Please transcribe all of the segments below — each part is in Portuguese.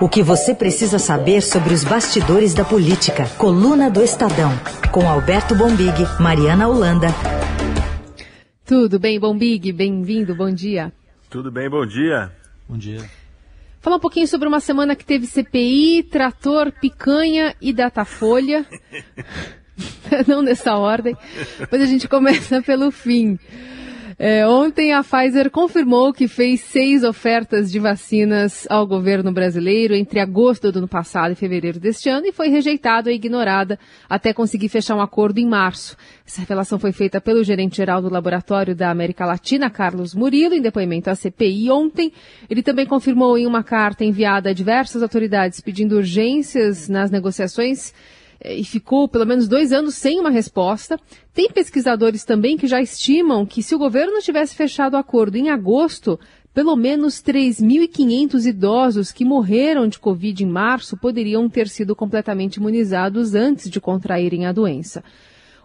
O que você precisa saber sobre os bastidores da política. Coluna do Estadão. Com Alberto Bombig, Mariana Holanda. Tudo bem, Bombig? Bem-vindo, bom dia. Tudo bem, bom dia. Bom dia. Falar um pouquinho sobre uma semana que teve CPI, trator, picanha e datafolha. Não nessa ordem, mas a gente começa pelo fim. É, ontem a Pfizer confirmou que fez seis ofertas de vacinas ao governo brasileiro entre agosto do ano passado e fevereiro deste ano e foi rejeitada e ignorada até conseguir fechar um acordo em março. Essa revelação foi feita pelo gerente-geral do Laboratório da América Latina, Carlos Murilo, em depoimento à CPI ontem. Ele também confirmou em uma carta enviada a diversas autoridades pedindo urgências nas negociações e ficou pelo menos dois anos sem uma resposta. Tem pesquisadores também que já estimam que se o governo tivesse fechado o acordo em agosto, pelo menos 3.500 idosos que morreram de Covid em março poderiam ter sido completamente imunizados antes de contraírem a doença.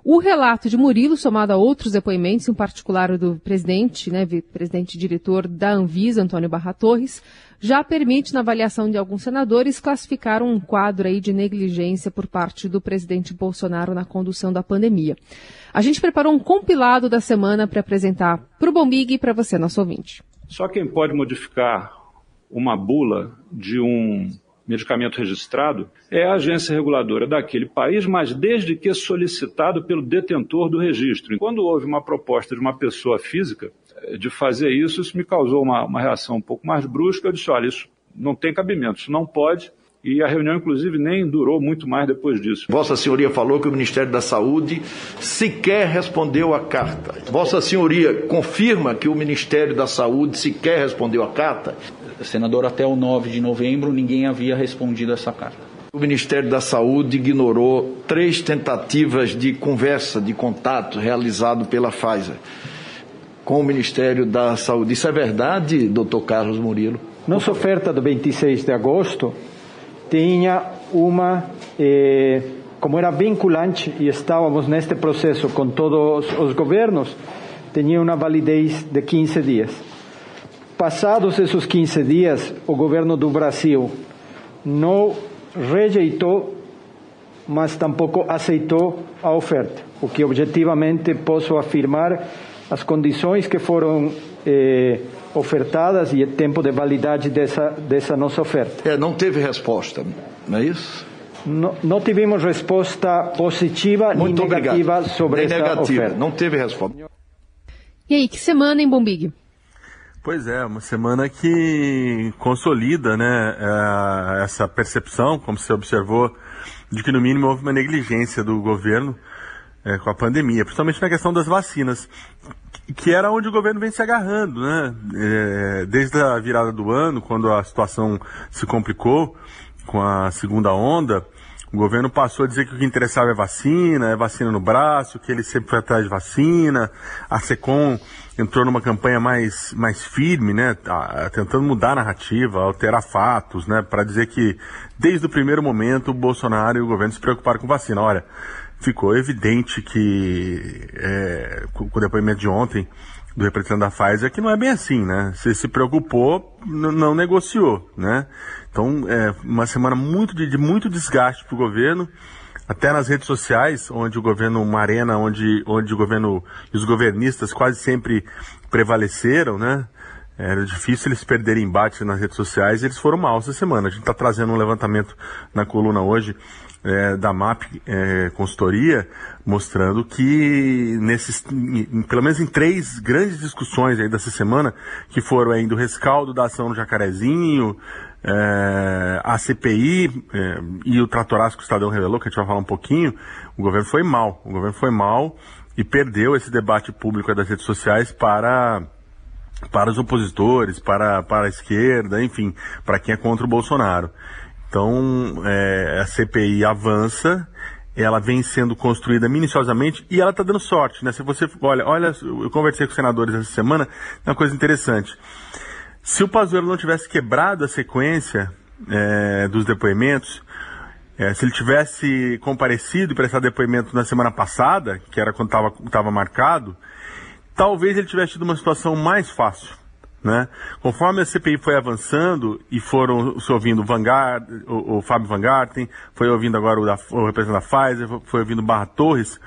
O relato de Murilo, somado a outros depoimentos, em particular do presidente, né, presidente diretor da Anvisa, Antônio Barra Torres, já permite, na avaliação de alguns senadores, classificar um quadro aí de negligência por parte do presidente Bolsonaro na condução da pandemia. A gente preparou um compilado da semana para apresentar para o Bombig e para você, nosso ouvinte. Só quem pode modificar uma bula de um medicamento registrado é a agência reguladora daquele país, mas desde que solicitado pelo detentor do registro. Quando houve uma proposta de uma pessoa física eh, de fazer isso, isso me causou uma, uma reação um pouco mais brusca. Eu disse: olha, isso não tem cabimento, isso não pode. E a reunião, inclusive, nem durou muito mais depois disso. Vossa Senhoria falou que o Ministério da Saúde sequer respondeu a carta. Vossa Senhoria confirma que o Ministério da Saúde sequer respondeu a carta? Senador, até o 9 de novembro ninguém havia respondido essa carta. O Ministério da Saúde ignorou três tentativas de conversa, de contato realizado pela Pfizer com o Ministério da Saúde. Isso é verdade, doutor Carlos Murilo? Nossa oferta do 26 de agosto tinha uma, eh, como era vinculante e estávamos neste processo com todos os governos, tinha uma validez de 15 dias. Passados esses 15 dias, o governo do Brasil não rejeitou, mas tampouco aceitou a oferta, o que objetivamente posso afirmar as condições que foram eh, ofertadas e o tempo de validade dessa, dessa nossa oferta. É, não teve resposta, não é isso? Não, não tivemos resposta positiva Muito nem negativa obrigado. sobre nem essa negativa. oferta. Não teve resposta. E aí, que semana, hein, Bombig? Pois é, uma semana que consolida né, eh, essa percepção, como você observou, de que no mínimo houve uma negligência do governo é, com a pandemia, principalmente na questão das vacinas, que era onde o governo vem se agarrando, né? É, desde a virada do ano, quando a situação se complicou com a segunda onda, o governo passou a dizer que o que interessava é vacina, é vacina no braço, que ele sempre foi atrás de vacina. A SECOM entrou numa campanha mais, mais firme, né, tentando mudar a narrativa, alterar fatos, né, para dizer que desde o primeiro momento o Bolsonaro e o governo se preocuparam com vacina. Olha, ficou evidente que, é, com, o depoimento de ontem do representante da Pfizer, que não é bem assim, né? Se se preocupou, não negociou, né? Então, é uma semana muito de, de muito desgaste para o governo, até nas redes sociais, onde o governo, uma arena onde, onde o governo os governistas quase sempre prevaleceram, né? Era difícil eles perderem embate nas redes sociais e eles foram mal essa semana. A gente está trazendo um levantamento na coluna hoje é, da MAP é, Consultoria, mostrando que nesses, em, pelo menos em três grandes discussões aí dessa semana, que foram ainda o rescaldo da ação no Jacarezinho, é, a CPI é, e o tratoraço que o Estadão revelou, que a gente vai falar um pouquinho, o governo foi mal. O governo foi mal e perdeu esse debate público das redes sociais para para os opositores, para, para a esquerda, enfim, para quem é contra o Bolsonaro. Então, é, a CPI avança, ela vem sendo construída minuciosamente e ela está dando sorte, né? Se você, olha, olha, eu conversei com os senadores essa semana, é uma coisa interessante. Se o Pazuello não tivesse quebrado a sequência é, dos depoimentos, é, se ele tivesse comparecido e prestado depoimento na semana passada, que era quando estava marcado, talvez ele tivesse tido uma situação mais fácil Né? Conforme a CPI foi avançando e foram se ouvindo o, Vanguard, o, o Fábio Van Garten, foi ouvindo agora o, da, o representante da Pfizer, foi ouvindo Barra Torres,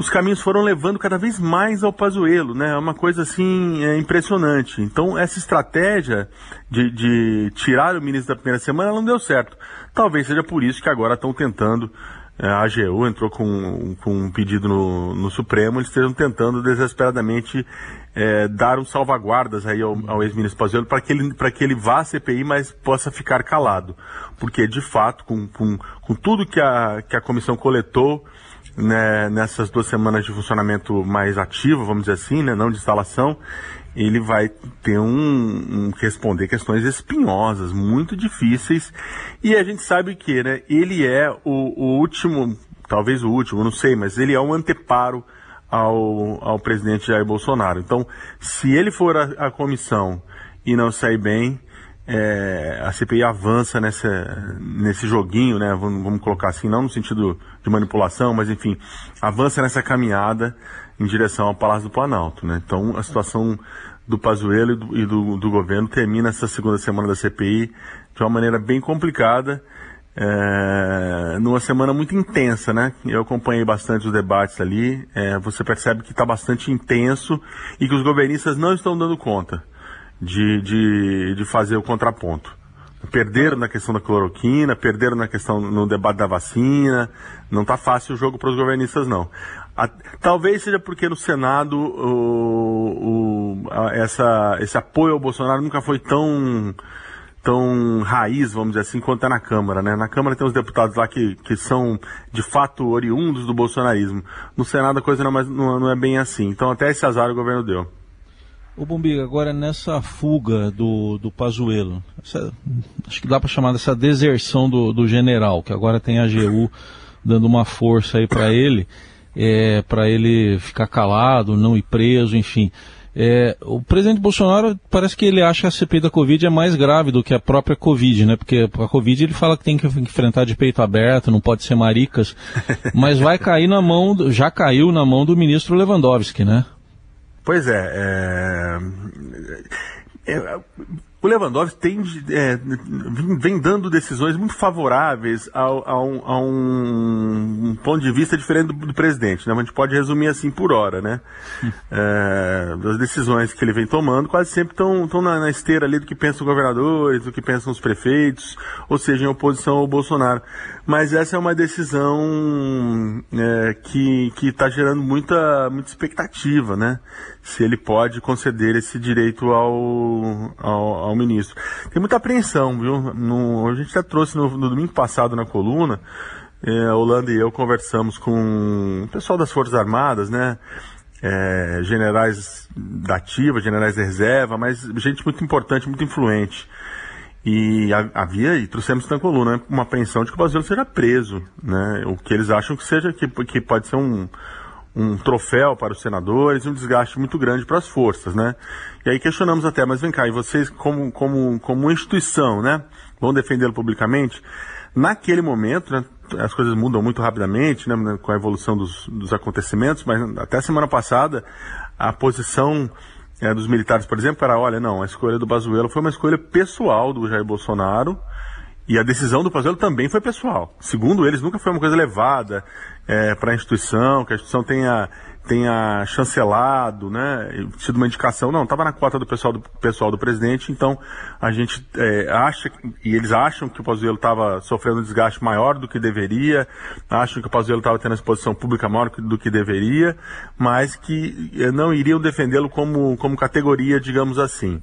os caminhos foram levando cada vez mais ao Pazuello, né? É uma coisa assim é, impressionante. Então essa estratégia de, de, tirar o ministro da primeira semana não deu certo. Talvez seja por isso que agora estão tentando é, a AGU entrou com, com um pedido no, no Supremo, eles estejam tentando desesperadamente é, dar um salvaguardas aí ao, ao ex-ministro Pazuello para que, ele, que ele vá à CPI, mas possa ficar calado. Porque, de fato, com, com, com tudo que a, que a comissão coletou né, nessas duas semanas de funcionamento mais ativo, vamos dizer assim, né, não de instalação, ele vai ter um, um, responder questões espinhosas, muito difíceis. E a gente sabe que, né, ele é o, o último, talvez o último, não sei, mas ele é um anteparo ao, ao presidente Jair Bolsonaro. Então, se ele for a, a comissão e não sair bem, é, a CPI avança nessa, nesse joguinho, né? Vamos, vamos, colocar assim, não no sentido de manipulação, mas enfim, avança nessa caminhada em direção ao Palácio do Planalto, né? Então a situação do Pazuello e, do, e do, do, governo termina essa segunda semana da CPI de uma maneira bem complicada, é, numa semana muito intensa, né? Eu acompanhei bastante os debates ali, é, você percebe que está bastante intenso e que os governistas não estão dando conta de, de, de fazer o contraponto. Perderam na questão da cloroquina, perderam na questão no debate da vacina. Não está fácil o jogo para os governistas, não. A, talvez seja porque no Senado o, o, a, essa, esse apoio ao Bolsonaro nunca foi tão, tão raiz, vamos dizer assim, quanto é na Câmara. Né? Na Câmara tem os deputados lá que, que são de fato oriundos do bolsonarismo. No Senado a coisa não, é não, não é bem assim. Então até esse azar o governo deu. Ô Bombiga, agora nessa fuga do, do Pazuello, essa, acho que dá para chamar dessa deserção do, do general, que agora tem a AGU dando uma força aí para ele, é, para ele ficar calado, não ir preso, enfim. É, o presidente Bolsonaro parece que ele acha que a CPI da Covid é mais grave do que a própria Covid, né? Porque a Covid ele fala que tem que enfrentar de peito aberto, não pode ser maricas, mas vai cair na mão, já caiu na mão do ministro Lewandowski, né? Pois é, é, é o Lewandowski tem, é, vem dando decisões muito favoráveis a, a, um, a um, um, ponto de vista diferente do, do, presidente. Né? A gente pode resumir assim por hora, né? É, as decisões que ele vem tomando quase sempre estão na, na, esteira ali do que pensam os governadores, do que pensam os prefeitos, ou seja, em oposição ao Bolsonaro. Mas essa é uma decisão é, que está gerando muita, muita expectativa, né? Se ele pode conceder esse direito ao, ao ao ministro. Tem muita apreensão, viu? No, a gente já trouxe no, no domingo passado na coluna, é, a Holanda e eu conversamos com o pessoal das Forças Armadas, né? É, generais da ativa, generais da reserva, mas gente muito importante, muito influente. E havia, e trouxemos na coluna, uma apreensão de que o brasileiro seja preso, né? O que eles acham que seja, que, que pode ser um, um troféu para os senadores e um desgaste muito grande para as forças, né? E aí questionamos até, mas vem cá, e vocês como, como, como instituição, né, vão defendê-lo publicamente? Naquele momento, né, as coisas mudam muito rapidamente, né, né, com a evolução dos, dos acontecimentos, mas até semana passada, a posição é, dos militares, por exemplo, era, olha, não, a escolha do Bazuelo foi uma escolha pessoal do Jair Bolsonaro, e a decisão do Pazuello também foi pessoal. Segundo eles, nunca foi uma coisa levada é, para a instituição, que a instituição tenha, tenha chancelado, né, sido uma indicação. Não, estava na cota do pessoal do, pessoal do presidente, então a gente é, acha, e eles acham que o Pazuello estava sofrendo um desgaste maior do que deveria, acham que o Pazuello estava tendo exposição pública maior do que deveria, mas que é, não iriam defendê-lo como, como categoria, digamos assim.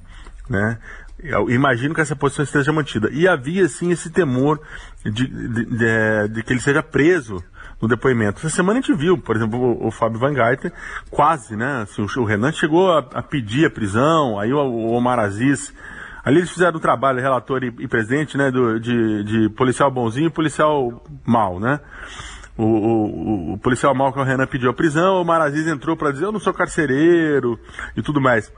Né? Eu imagino que essa posição esteja mantida. E havia, sim, esse temor de, de, de, de que ele seja preso no depoimento. Essa semana a gente viu, por exemplo, o, o Fábio Van Geiter, quase, né? Assim, o, o, Renan chegou a, a, pedir a prisão, aí o, o, Omar Aziz. Ali eles fizeram um trabalho, relator e, e presidente, né? Do, de, de policial bonzinho e policial mal, né? O, o, o, policial mal que o Renan pediu a prisão, o Omar Aziz entrou para dizer eu não sou carcereiro e tudo mais.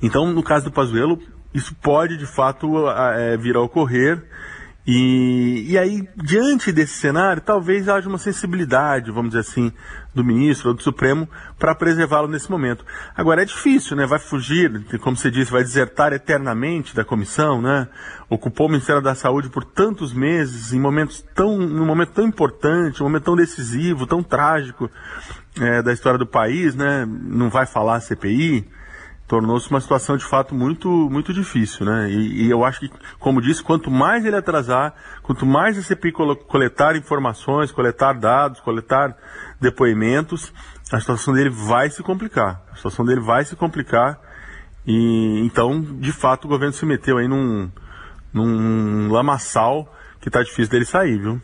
Então, no caso do Pazuello, isso pode de fato é, vir a ocorrer E, e aí, diante desse cenário, talvez haja uma sensibilidade, vamos dizer assim, do ministro ou do Supremo para preservá-lo nesse momento. Agora é difícil, né? Vai fugir, como você disse, vai desertar eternamente da comissão, né? Ocupou o Ministério da Saúde por tantos meses, em momentos tão, num momento tão importante, um momento tão decisivo, tão trágico é, da história do país, né? Não vai falar CPI tornou-se uma situação de fato muito, muito difícil, né? E, e, eu acho que, como disse, quanto mais ele atrasar, quanto mais a CPI coletar informações, coletar dados, coletar depoimentos, a situação dele vai se complicar. A situação dele vai se complicar. E então, de fato, o governo se meteu aí num, num lamaçal que está difícil dele sair, viu?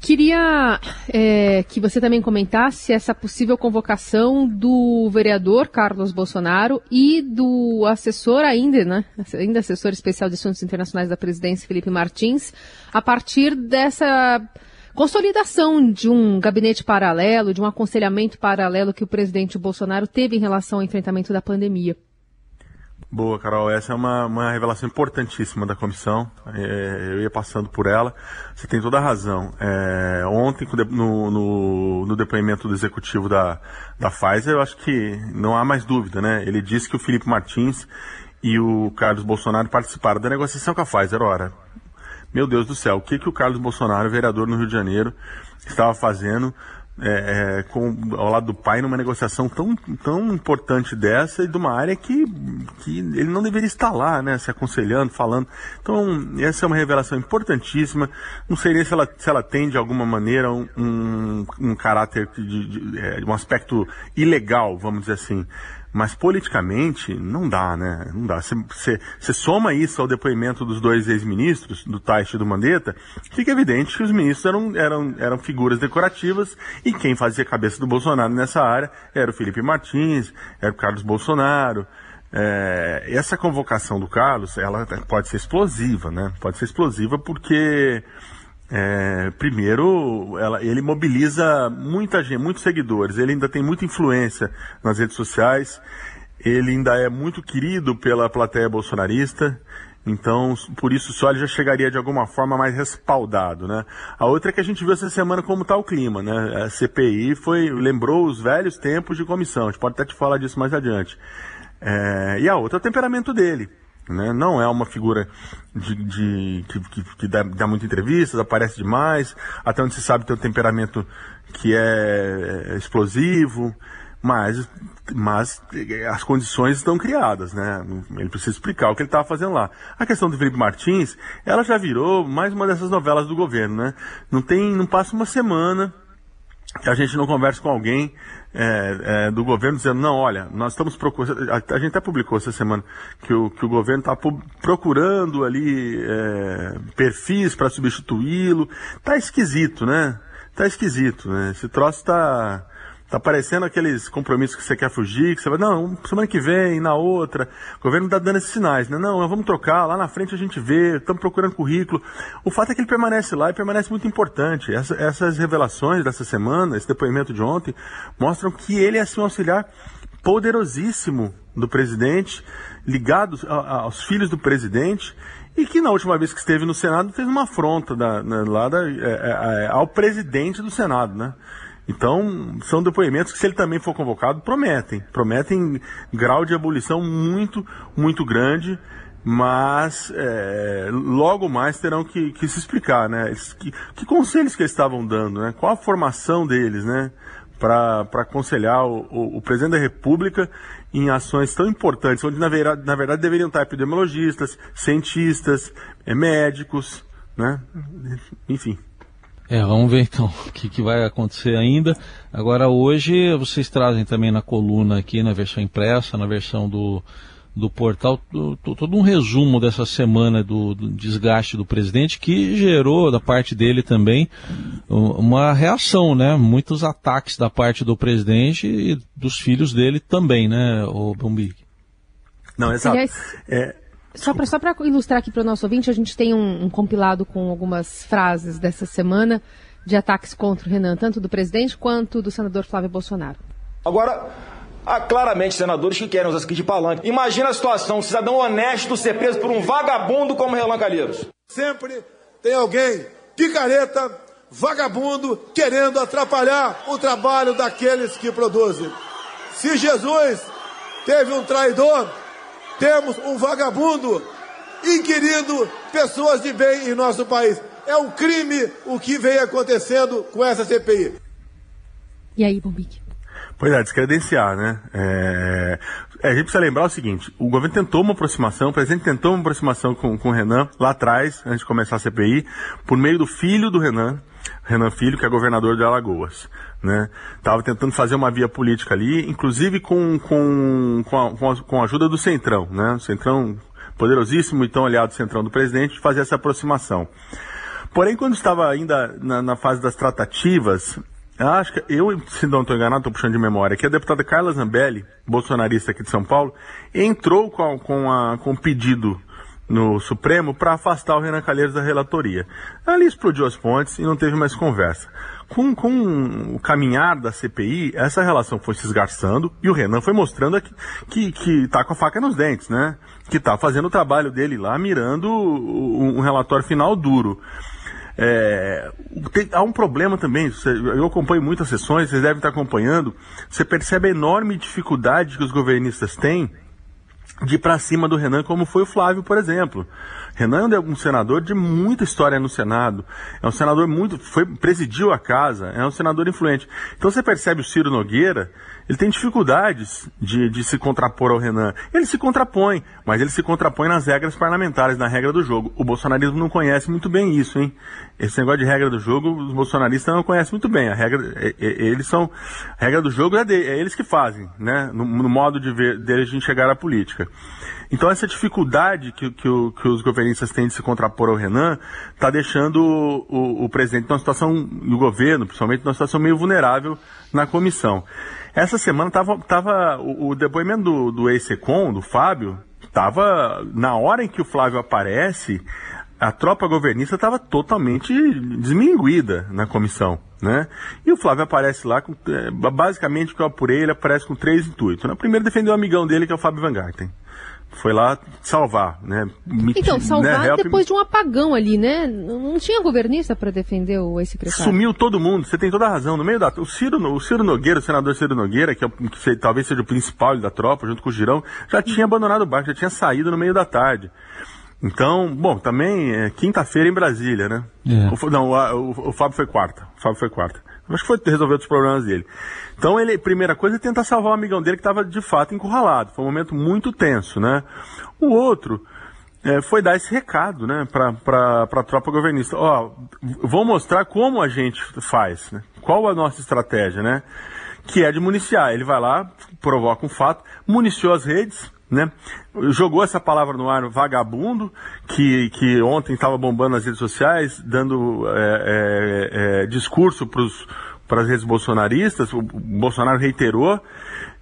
Queria é, que você também comentasse essa possível convocação do vereador Carlos Bolsonaro e do assessor ainda, né? Ainda assessor especial de assuntos internacionais da presidência, Felipe Martins, a partir dessa consolidação de um gabinete paralelo, de um aconselhamento paralelo que o presidente Bolsonaro teve em relação ao enfrentamento da pandemia. Boa, Carol. Essa é uma, uma revelação importantíssima da comissão. É, eu ia passando por ela. Você tem toda a razão. É, ontem, no, no, no, depoimento do executivo da, da Pfizer, eu acho que não há mais dúvida, né? Ele disse que o Felipe Martins e o Carlos Bolsonaro participaram da negociação com a Pfizer. Ora, meu Deus do céu, o que, que o Carlos Bolsonaro, vereador no Rio de Janeiro, estava fazendo é, é, com, ao lado do pai numa negociação tão, tão importante dessa e de uma área que, que ele não deveria estar lá, né, se aconselhando, falando. Então, essa é uma revelação importantíssima. Não sei nem se ela, se ela tem, de alguma maneira, um, um, caráter, de, de, de, é, um aspecto ilegal, vamos dizer assim. Mas politicamente não dá, né? Não dá. Você soma isso ao depoimento dos dois ex-ministros, do Taixe e do Mandetta, fica evidente que os ministros eram, eram, eram figuras decorativas e quem fazia cabeça do Bolsonaro nessa área era o Felipe Martins, era o Carlos Bolsonaro. É, essa convocação do Carlos, ela pode ser explosiva, né? Pode ser explosiva porque é, primeiro, ela, ele mobiliza muita gente, muitos seguidores, ele ainda tem muita influência nas redes sociais, ele ainda é muito querido pela plateia bolsonarista, então por isso só ele já chegaria de alguma forma mais respaldado, né? A outra é que a gente viu essa semana como está o clima, né? A CPI foi, lembrou os velhos tempos de comissão, a gente pode até te falar disso mais adiante. É, e a outra é o temperamento dele. Né? Não é uma figura de, de que, que, que dá, dá muitas entrevistas, aparece demais, até onde se sabe tem um temperamento que é, é explosivo, mas, mas as condições estão criadas, né? Ele precisa explicar o que ele estava fazendo lá. A questão do Felipe Martins, ela já virou mais uma dessas novelas do governo, né? Não tem, não passa uma semana que a gente não conversa com alguém é, é, do governo dizendo, não, olha, nós estamos procurando, a, gente até publicou essa semana que o, que o governo está procurando ali é, perfis para substituí-lo. Tá esquisito, né? Tá esquisito, né? Esse troço está Tá parecendo aqueles compromissos que você quer fugir, que você vai, não, semana que vem, na outra. O governo tá dando esses sinais, né? Não, vamos trocar, lá na frente a gente vê, estamos procurando currículo. O fato é que ele permanece lá e permanece muito importante. Essa, essas revelações dessa semana, esse depoimento de ontem, mostram que ele é um auxiliar poderosíssimo do presidente, ligado aos filhos do presidente, e que na última vez que esteve no Senado fez uma afronta da, na, lá da, é, é, é ao presidente do Senado, né? Então, são depoimentos que, se ele também for convocado, prometem. Prometem grau de abolição muito, muito grande, mas é, logo mais terão que, que se explicar, né? Que, que, conselhos que eles estavam dando, né? Qual a formação deles, né? Para aconselhar o, o, o, presidente da República em ações tão importantes, onde na verdade, na verdade deveriam estar epidemiologistas, cientistas, é, médicos, né? Enfim. É, vamos ver então o que, que, vai acontecer ainda. Agora hoje vocês trazem também na coluna aqui, na versão impressa, na versão do, do portal, do, todo um resumo dessa semana do, do, desgaste do presidente, que gerou da parte dele também uma reação, né? Muitos ataques da parte do presidente e dos filhos dele também, né, o Bombig? Não, exato. É, só para só ilustrar aqui para o nosso ouvinte, a gente tem um, um, compilado com algumas frases dessa semana de ataques contra o Renan, tanto do presidente quanto do senador Flávio Bolsonaro. Agora, há claramente senadores que querem usar aqui de palanque. Imagina a situação, um cidadão honesto ser preso por um vagabundo como Renan Calheiros. Sempre tem alguém picareta, vagabundo, querendo atrapalhar o trabalho daqueles que produzem. Se Jesus teve um traidor, temos um vagabundo inquirindo pessoas de bem em nosso país. É um crime o que vem acontecendo com essa CPI. E aí, Bombique? Pois é, descredenciar, né? É... É, a gente precisa lembrar o seguinte: o governo tentou uma aproximação, o presidente tentou uma aproximação com, com o Renan lá atrás, antes de começar a CPI, por meio do filho do Renan, Renan Filho, que é governador de Alagoas. Né? Tava tentando fazer uma via política ali, inclusive com, com, com, a, com, a, com a ajuda do Centrão, né? O Centrão poderosíssimo e tão aliado Centrão do presidente, fazer essa aproximação. Porém, quando estava ainda na, na fase das tratativas, acho que eu, se não estou enganado, estou puxando de memória, que a deputada Carla Zambelli, bolsonarista aqui de São Paulo, entrou com, com, a, com pedido no Supremo para afastar o Renan Calheiros da relatoria. Ali explodiu as pontes e não teve mais conversa. Com, com o caminhar da CPI, essa relação foi se esgarçando e o Renan foi mostrando que, que, tá com a faca nos dentes, né? Que está fazendo o trabalho dele lá, mirando um relatório final duro. É, tem, há um problema também, eu acompanho muitas sessões, vocês devem estar acompanhando, você percebe a enorme dificuldade que os governistas têm de ir para cima do Renan, como foi o Flávio, por exemplo. Renan é um senador de muita história no Senado. É um senador muito. Foi, presidiu a casa, é um senador influente. Então você percebe o Ciro Nogueira, ele tem dificuldades de, de se contrapor ao Renan. Ele se contrapõe, mas ele se contrapõe nas regras parlamentares, na regra do jogo. O bolsonarismo não conhece muito bem isso, hein? Esse negócio de regra do jogo, os bolsonaristas não conhecem muito bem. A regra, eles são. A regra do jogo é, de, é eles que fazem, né? No, no modo de ver deles de enxergar a política. Então essa dificuldade que, que, o, que os governistas têm de se contrapor ao Renan está deixando o, o, o, presidente numa situação, e o governo, principalmente, numa situação meio vulnerável na comissão. Essa semana tava, tava o, o depoimento do, do ex-secom, do Fábio, tava na hora em que o Flávio aparece, a tropa governista estava totalmente desminguida na comissão, né? E o Flávio aparece lá, com, é, basicamente, que eu apurei, ele aparece com três intuitos. Né? Primeiro, defender o amigão dele, que é o Fábio Van Garten foi lá salvar, né? Então, salvar né? depois de um apagão ali, né? Não tinha governista para defender o ex-secretário. Sumiu todo mundo, você tem toda a razão. No meio da. O Ciro, o Ciro Nogueira, o senador Ciro Nogueira, que, é, que talvez seja o principal da tropa, junto com o Girão, já tinha abandonado o barco, já tinha saído no meio da tarde. Então, bom, também é quinta-feira em Brasília, né? É. O, não, o, o, o Fábio foi quarta. O Fábio foi quarta. Acho que foi resolver os problemas dele. Então, ele, primeira coisa é tentar salvar o amigão dele que estava de fato encurralado. Foi um momento muito tenso, né? O outro é, foi dar esse recado, né, para a tropa governista. Ó, vou mostrar como a gente faz, né? Qual a nossa estratégia, né? Que é de municiar. Ele vai lá, provoca um fato, municiou as redes, né? Jogou essa palavra no ar, vagabundo, que, que ontem estava bombando nas redes sociais, dando é, é, é, discurso para as redes bolsonaristas, o Bolsonaro reiterou.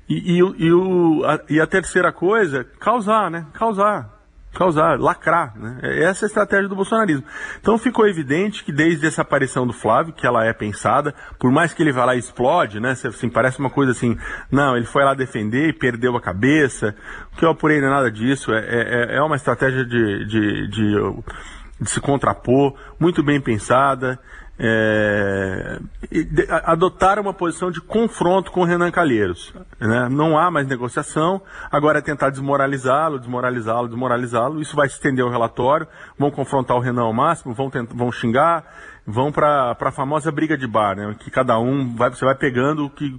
E, e, e, o, a, e a terceira coisa, causar, né? Causar causar, lacrar. Né? É, essa é a estratégia do bolsonarismo. Então ficou evidente que desde essa aparição do Flávio, que ela é pensada, por mais que ele vá lá e explode, né? Assim, parece uma coisa assim, não, ele foi lá defender e perdeu a cabeça. O que eu apurei não é nada disso, é, é, é uma estratégia de, de, de, de se contrapor, muito bem pensada é, adotar uma posição de confronto com o Renan Calheiros. Né? Não há mais negociação, agora é tentar desmoralizá-lo, desmoralizá-lo, desmoralizá-lo. Isso vai estender ao relatório, vão confrontar o Renan ao máximo, vão, tentar, vão xingar, vão para a famosa briga de bar, né? Que cada um vai, você vai pegando o que,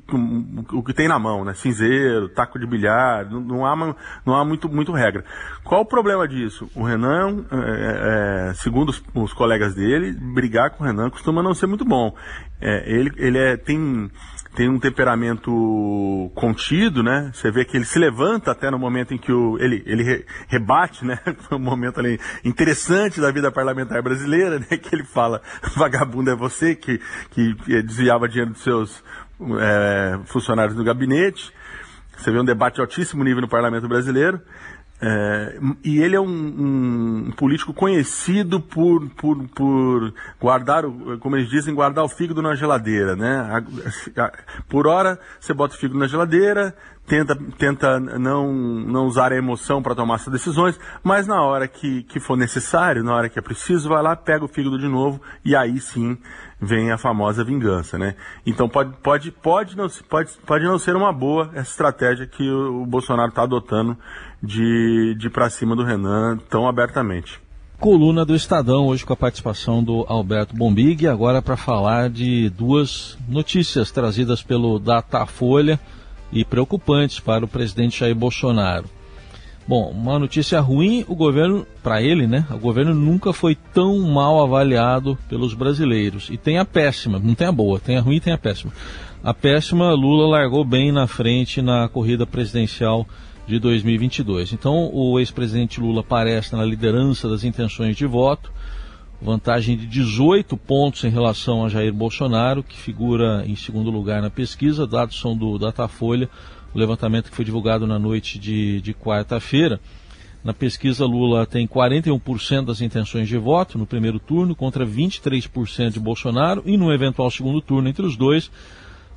o, que tem na mão, né? Cinzeiro, taco de bilhar, não, não há, não há muito, muito regra. Qual o problema disso? O Renan, é, é, segundo os, os, colegas dele, brigar com o Renan costuma não ser muito bom. É, ele, ele é, tem tem um temperamento contido, né? Você vê que ele se levanta até no momento em que o, ele, ele re, rebate, né? Um momento ali interessante da vida parlamentar brasileira, né? Que ele fala, vagabundo é você que, que desviava dinheiro dos seus é, funcionários do gabinete. Você vê um debate de altíssimo nível no parlamento brasileiro. É, e ele é um, um, político conhecido por, por, por guardar, como eles dizem, guardar o fígado na geladeira, né? A, a, por hora, você bota o fígado na geladeira, tenta, tenta não, não usar a emoção para tomar essas decisões, mas na hora que, que for necessário, na hora que é preciso, vai lá, pega o fígado de novo e aí sim vem a famosa vingança, né? Então pode, pode, pode, não, pode, pode não ser uma boa essa estratégia que o, o Bolsonaro está adotando de, de ir para cima do Renan tão abertamente. Coluna do Estadão, hoje com a participação do Alberto Bombig, agora para falar de duas notícias trazidas pelo Datafolha e preocupantes para o presidente Jair Bolsonaro. Bom, uma notícia ruim, o governo, para ele, né? O governo nunca foi tão mal avaliado pelos brasileiros. E tem a péssima, não tem a boa, tem a ruim e tem a péssima. A péssima, Lula largou bem na frente na corrida presidencial de 2022. Então, o ex-presidente Lula aparece na liderança das intenções de voto, vantagem de 18 pontos em relação a Jair Bolsonaro, que figura em segundo lugar na pesquisa, dados são do Datafolha, o levantamento que foi divulgado na noite de, de quarta-feira. Na pesquisa, Lula tem 41% das intenções de voto no primeiro turno, contra 23% de Bolsonaro, e no eventual segundo turno entre os dois,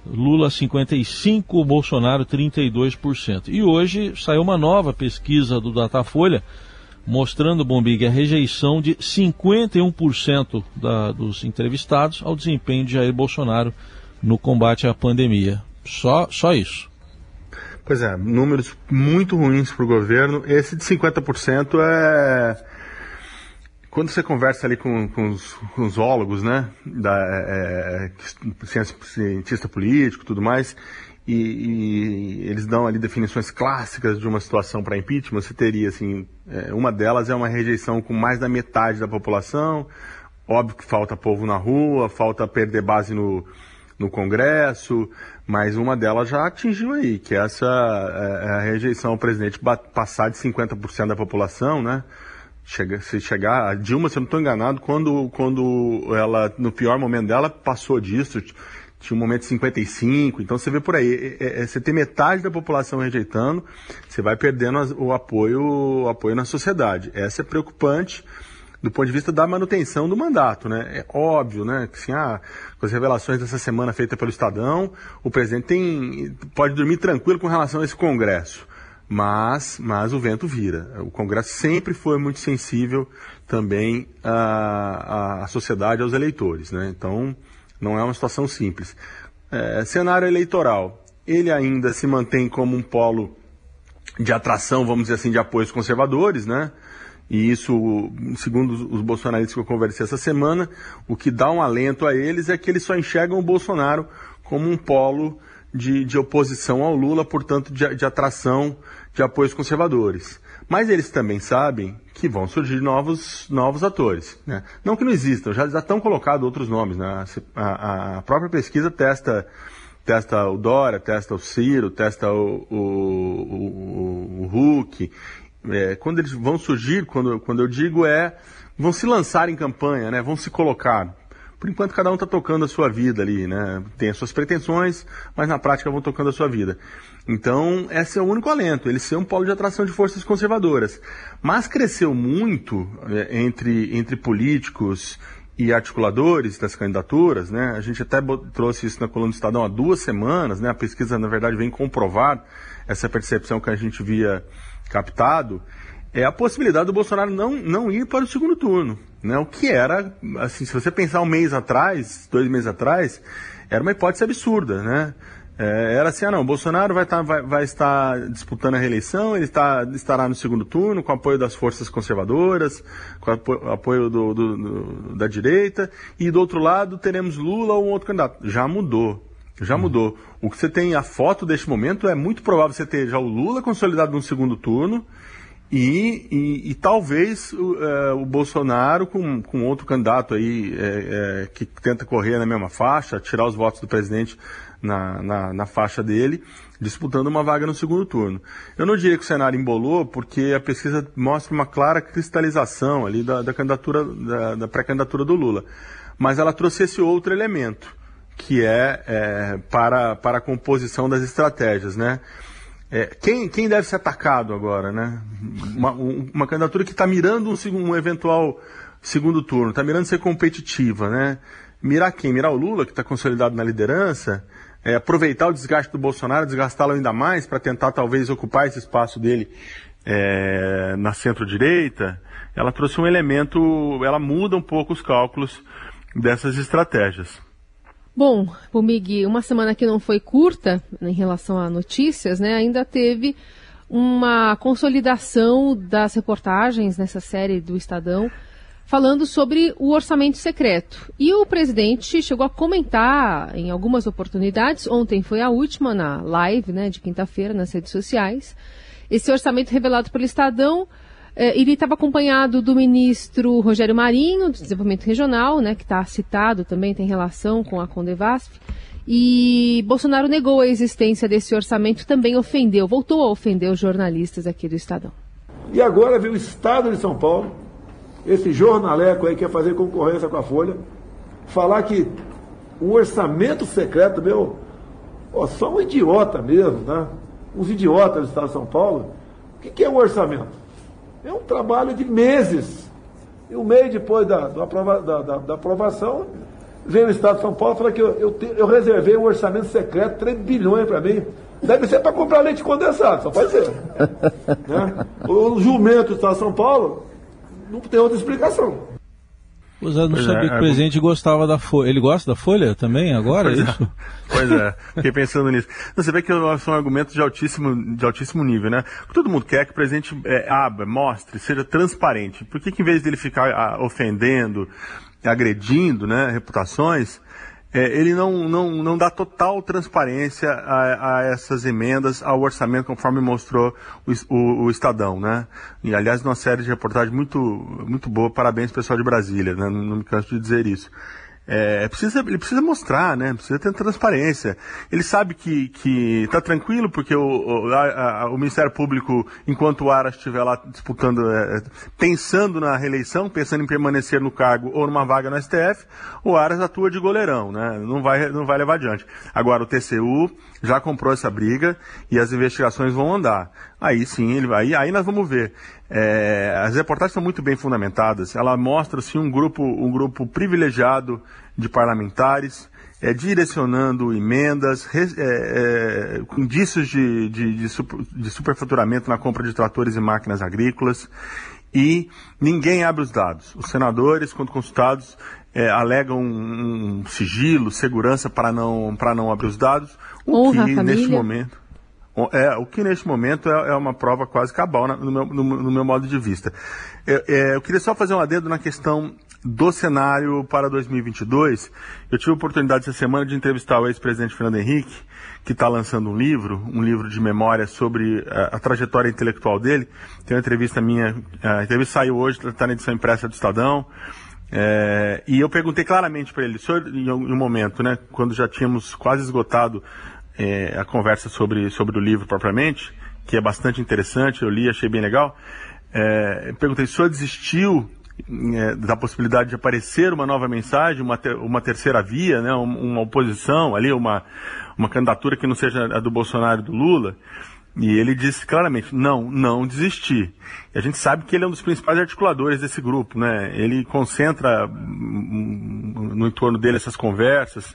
Lula 55%, Bolsonaro 32%. E hoje saiu uma nova pesquisa do Datafolha, mostrando, Bombig, a rejeição de 51% da, dos entrevistados ao desempenho de Jair Bolsonaro no combate à pandemia. Só, só isso. Pois é, números muito ruins para o governo. Esse de 50% é. Quando você conversa ali com, com, os, com os né, da, é, é cientista político tudo mais, e, e, eles dão ali definições clássicas de uma situação para impeachment, você teria, assim, é, uma delas é uma rejeição com mais da metade da população, óbvio que falta povo na rua, falta perder base no, no Congresso, mas uma delas já atingiu aí, que é essa é, é a rejeição ao presidente passar de 50% da população, né? Chega, se chegar, a Dilma, se eu não estou enganado, quando, quando ela, no pior momento dela, passou disso, tinha um momento de 55, então você vê por aí, é, é, você tem metade da população rejeitando, você vai perdendo o apoio, o apoio na sociedade. Essa é preocupante do ponto de vista da manutenção do mandato, né? É óbvio, né, que assim, ah, com as revelações dessa semana feitas pelo Estadão, o presidente tem, pode dormir tranquilo com relação a esse Congresso. Mas, mas o vento vira. O Congresso sempre foi muito sensível também à, à sociedade, aos eleitores, né? Então, não é uma situação simples. É, cenário eleitoral. Ele ainda se mantém como um polo de atração, vamos dizer assim, de apoios conservadores, né? E isso, segundo os bolsonaristas que eu conversei essa semana, o que dá um alento a eles é que eles só enxergam o Bolsonaro como um polo de, de oposição ao Lula, portanto, de, de atração de apoios conservadores. Mas eles também sabem que vão surgir novos, novos atores. Né? Não que não existam, já, estão colocados outros nomes. Né? A, a, própria pesquisa testa, testa o Dória, testa o Ciro, testa o, o, o, o Hulk. É, quando eles vão surgir, quando, quando eu digo é, vão se lançar em campanha, né? vão se colocar. Por enquanto, cada um está tocando a sua vida ali, né? Tem as suas pretensões, mas na prática vão tocando a sua vida. Então, esse é o único alento, ele ser um polo de atração de forças conservadoras. Mas cresceu muito é, entre, entre políticos e articuladores das candidaturas, né? A gente até trouxe isso na coluna do Estadão há duas semanas, né? A pesquisa, na verdade, vem comprovar essa percepção que a gente via captado, é a possibilidade do Bolsonaro não, não ir para o segundo turno, né? O que era, assim, se você pensar um mês atrás, dois meses atrás, era uma hipótese absurda, né? É, era assim, ah não, o Bolsonaro vai, tá, vai, vai estar disputando a reeleição, ele está, estará no segundo turno, com apoio das forças conservadoras, com apoio, apoio do, do, do, da direita, e do outro lado teremos Lula ou um outro candidato. Já mudou. Já mudou. O que você tem, a foto deste momento, é muito provável você ter já o Lula consolidado no segundo turno e, e, e talvez o, é, o, Bolsonaro com, com outro candidato aí é, é, que tenta correr na mesma faixa, tirar os votos do presidente na, na, na, faixa dele, disputando uma vaga no segundo turno. Eu não diria que o cenário embolou, porque a pesquisa mostra uma clara cristalização ali da, da candidatura, da, da pré-candidatura do Lula. Mas ela trouxe esse outro elemento, que é, é para, para a composição das estratégias, né? É, quem, quem deve ser atacado agora, né? Uma, uma candidatura que está mirando um, um, eventual segundo turno, está mirando ser competitiva, né? Mirar quem? Mirar o Lula, que está consolidado na liderança, é, aproveitar o desgaste do Bolsonaro, desgastá-lo ainda mais para tentar talvez ocupar esse espaço dele é, na centro-direita, ela trouxe um elemento, ela muda um pouco os cálculos dessas estratégias. Bom, Bumig, uma semana que não foi curta em relação a notícias, né? Ainda teve uma consolidação das reportagens nessa série do Estadão falando sobre o orçamento secreto. E o presidente chegou a comentar em algumas oportunidades, ontem foi a última na live né, de quinta-feira nas redes sociais, esse orçamento revelado pelo Estadão. Eh, ele estava acompanhado do ministro Rogério Marinho, do Desenvolvimento Regional, né, que está citado também, tem relação com a Condevasf. E Bolsonaro negou a existência desse orçamento, também ofendeu, voltou a ofender os jornalistas aqui do Estadão. E agora vem o Estado de São Paulo, esse jornaleco aí quer fazer concorrência com a Folha, falar que o orçamento secreto, meu, ó, só um idiota mesmo, tá? Uns idiotas do Estado de São Paulo. O que, que é um orçamento? É um trabalho de meses. E um mês depois da, da, da, da, da aprovação, vem o Estado de São Paulo e fala que eu, eu, te, eu reservei um orçamento secreto, 3 bilhões para mim. Deve ser para comprar leite condensado, só pode ser. né? O jumento do Estado de São Paulo não tem outra explicação. Pois eu não pois sabia é, que o presidente é... gostava da Folha. Ele gosta da Folha também agora? Pois é, isso? Pois é, fiquei pensando nisso. Não, você vê que são argumentos de altíssimo, de altíssimo nível, né? Todo mundo quer que o presidente é, abra, mostre, seja transparente. Por que, que em vez dele ficar a, ah, ofendendo, agredindo né, reputações, é, ele não, não, não dá total transparência a, a, essas emendas ao orçamento, conforme mostrou o, o, o, Estadão, né? E, aliás, uma série de reportagens muito, muito boa, parabéns pessoal de Brasília, né? não, não me canso de dizer isso. É, precisa, ele precisa mostrar, né? Precisa ter transparência. Ele sabe que que está tranquilo porque o, o, a, a, o, Ministério Público, enquanto o Aras estiver lá disputando, é, é, pensando na reeleição, pensando em permanecer no cargo ou numa vaga no STF, o Aras atua de goleirão, né? Não vai, não vai levar adiante. Agora o TCU já comprou essa briga e as investigações vão andar. Aí sim, ele vai. Aí nós vamos ver. É, as reportagens são muito bem fundamentadas. Ela mostra assim, um grupo, um grupo privilegiado de parlamentares é, direcionando emendas, é, é, indícios de, de, de, super, de superfaturamento na compra de tratores e máquinas agrícolas. E ninguém abre os dados. Os senadores, quando consultados, é, alegam um, um, sigilo, segurança para não, para não abrir os dados. O Honra que, neste momento. É, o que neste momento é, é uma prova quase cabal no meu, no, no meu modo de vista. Eu, é, eu queria só fazer um adendo na questão do cenário para 2022. Eu tive a oportunidade essa semana de entrevistar o ex-presidente Fernando Henrique, que está lançando um livro, um livro de memória sobre a, a, trajetória intelectual dele. Tem uma entrevista minha, a entrevista saiu hoje, está na edição impressa do Estadão. É, e eu perguntei claramente para ele, senhor, em um momento, né, quando já tínhamos quase esgotado é, a conversa sobre, sobre o livro propriamente, que é bastante interessante, eu li, achei bem legal. É, perguntei, o senhor desistiu é, da possibilidade de aparecer uma nova mensagem, uma, ter, uma terceira via, né, uma, oposição ali, uma, uma candidatura que não seja a do Bolsonaro e do Lula? E ele disse claramente, não, não desistir. E a gente sabe que ele é um dos principais articuladores desse grupo, né? Ele concentra hum, hum, no entorno dele essas conversas.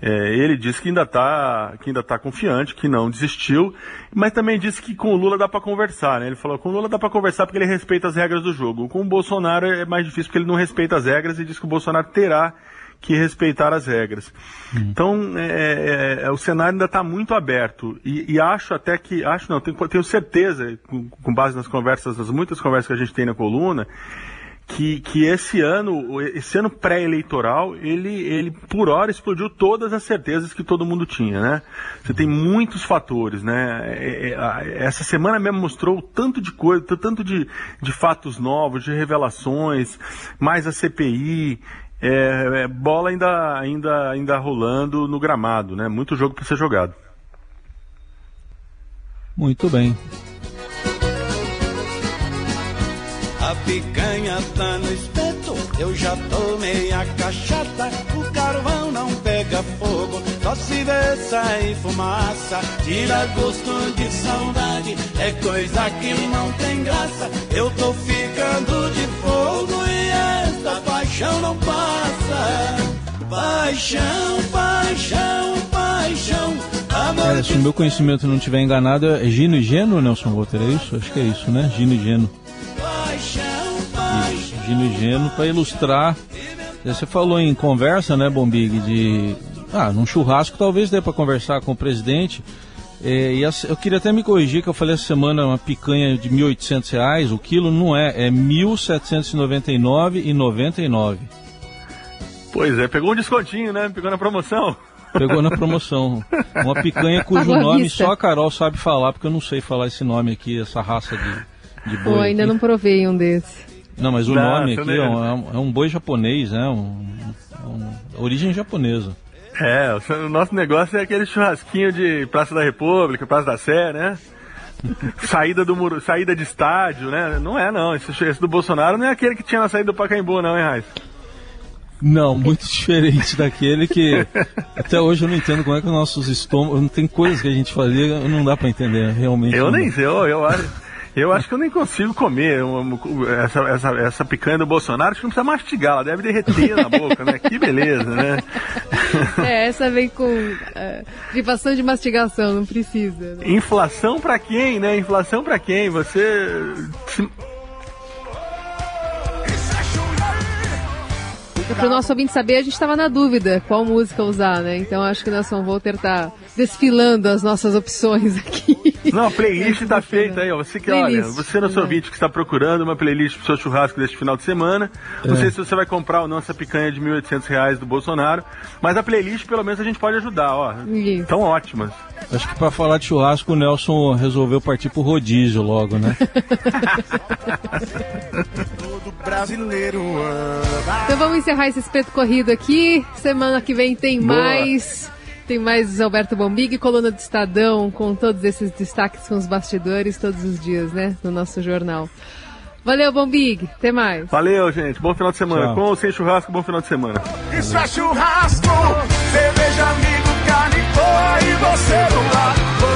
É, ele disse que ainda está que ainda tá confiante, que não desistiu, mas também disse que com o Lula dá para conversar, né? Ele falou com o Lula dá para conversar porque ele respeita as regras do jogo. Com o Bolsonaro é mais difícil porque ele não respeita as regras e diz que o Bolsonaro terá que respeitar as regras. Hum. Então, é, é, é, o cenário ainda está muito aberto. E, e, acho até que, acho não, tenho, tenho certeza, com, com, base nas conversas, nas muitas conversas que a gente tem na coluna, que, que esse ano, esse ano pré-eleitoral, ele, ele por hora explodiu todas as certezas que todo mundo tinha, né? Você tem muitos fatores, né? É, é, essa semana mesmo mostrou tanto de coisa, tanto de, de fatos novos, de revelações, mais a CPI, é, é, bola ainda, ainda, ainda rolando no gramado, né? Muito jogo para ser jogado. Muito bem. A picanha tá no espeto, eu já tomei a cachaça. O carvão não pega fogo, só se vê sair fumaça. Tira gosto de saudade, é coisa que não tem graça. Eu tô ficando de fogo paixão. Paixão, paixão, É, se o meu conhecimento não estiver enganado, é Gino e Geno, Nelson Walter, é isso? Acho que é isso, né? Gino e Geno. Isso, Gino e Geno, para ilustrar. Você falou em conversa, né, Bombig, de. Ah, num churrasco talvez dê para conversar com o presidente. É, e eu queria até me corrigir que eu falei essa semana uma picanha de R$ 1.800, o quilo não é, é R$ 1.799,99. Pois é, pegou um descontinho, né? Pegou na promoção. Pegou na promoção. Uma picanha cujo nome só a Carol sabe falar, porque eu não sei falar esse nome aqui, essa raça de, de boi. Pô, ainda aqui. não provei um desses. Não, mas o não, nome aqui é um, é um, boi japonês, né? Um, um, origem japonesa. É, o nosso negócio é aquele churrasquinho de Praça da República, Praça da Sé, né? saída do muro, saída de estádio, né? Não é não, esse, esse, do Bolsonaro não é aquele que tinha na saída do Pacaembu, não, hein, Raiz? Não, muito diferente daquele que até hoje eu não entendo como é que os nossos estômagos, não tem coisas que a gente fazia, não dá para entender realmente. Eu nem sei, eu, eu acho. Eu acho que eu nem consigo comer uma, essa, essa, essa picanha do Bolsonaro, acho que não precisa mastigar, ela deve derreter na boca, né? Que beleza, né? É, essa vem com uh, privação de mastigação, não precisa. Né? Inflação para quem, né? Inflação para quem? Você Para o nosso ouvinte saber, a gente estava na dúvida qual música usar, né? Então acho que o Nelson Volter está desfilando as nossas opções aqui. Não, a playlist está feita aí, ó. Você que, olha, você nosso ouvinte que está procurando uma playlist para o seu churrasco deste final de semana. É. Não sei se você vai comprar ou não essa picanha de R$ 1.800 do Bolsonaro, mas a playlist pelo menos a gente pode ajudar, ó. Isso. Tão ótimas. Acho que para falar de churrasco o Nelson resolveu partir pro rodízio logo, né? brasileiro Então vamos encerrar esse espeto corrido aqui. Semana que vem tem Boa. mais. Tem mais Alberto Bombig, coluna do Estadão, com todos esses destaques com os bastidores todos os dias, né? No nosso jornal. Valeu, Bombig. Até mais. Valeu, gente. Bom final de semana. Tchau. Com ou sem churrasco, bom final de semana. Isso é churrasco, cerveja, amigo, carne boa e você no lado.